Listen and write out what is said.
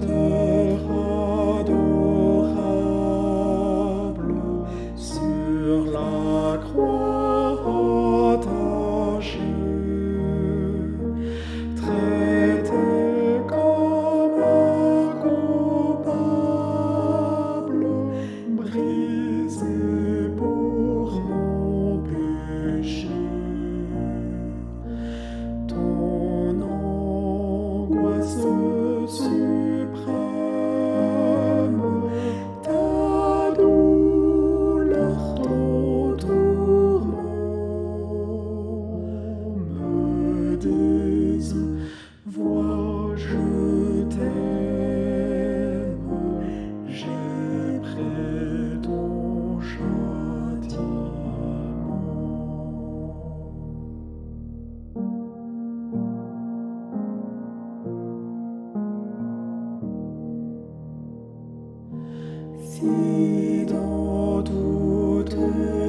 the si dans toute